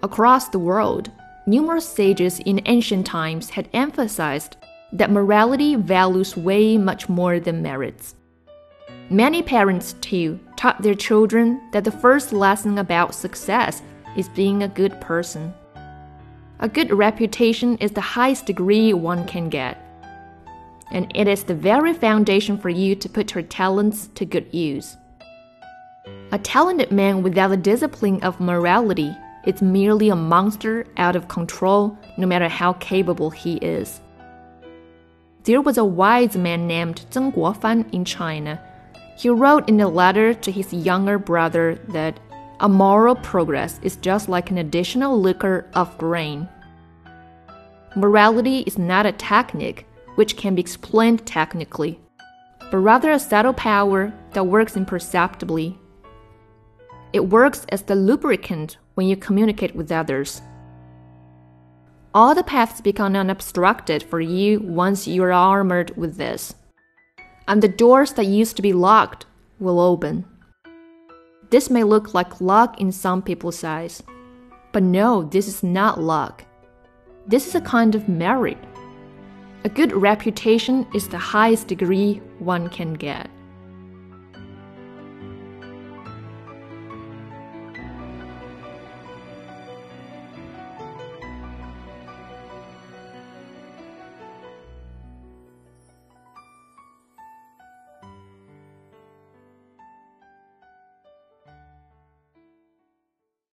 Across the world, numerous sages in ancient times had emphasized that morality values way much more than merits. Many parents, too, taught their children that the first lesson about success is being a good person. A good reputation is the highest degree one can get, and it is the very foundation for you to put your talents to good use. A talented man without the discipline of morality is merely a monster out of control, no matter how capable he is. There was a wise man named Zheng Guofan in China. He wrote in a letter to his younger brother that a moral progress is just like an additional liquor of grain. Morality is not a technique which can be explained technically, but rather a subtle power that works imperceptibly. It works as the lubricant when you communicate with others. All the paths become unobstructed for you once you are armored with this, and the doors that used to be locked will open. This may look like luck in some people's eyes, but no, this is not luck. This is a kind of merit. A good reputation is the highest degree one can get.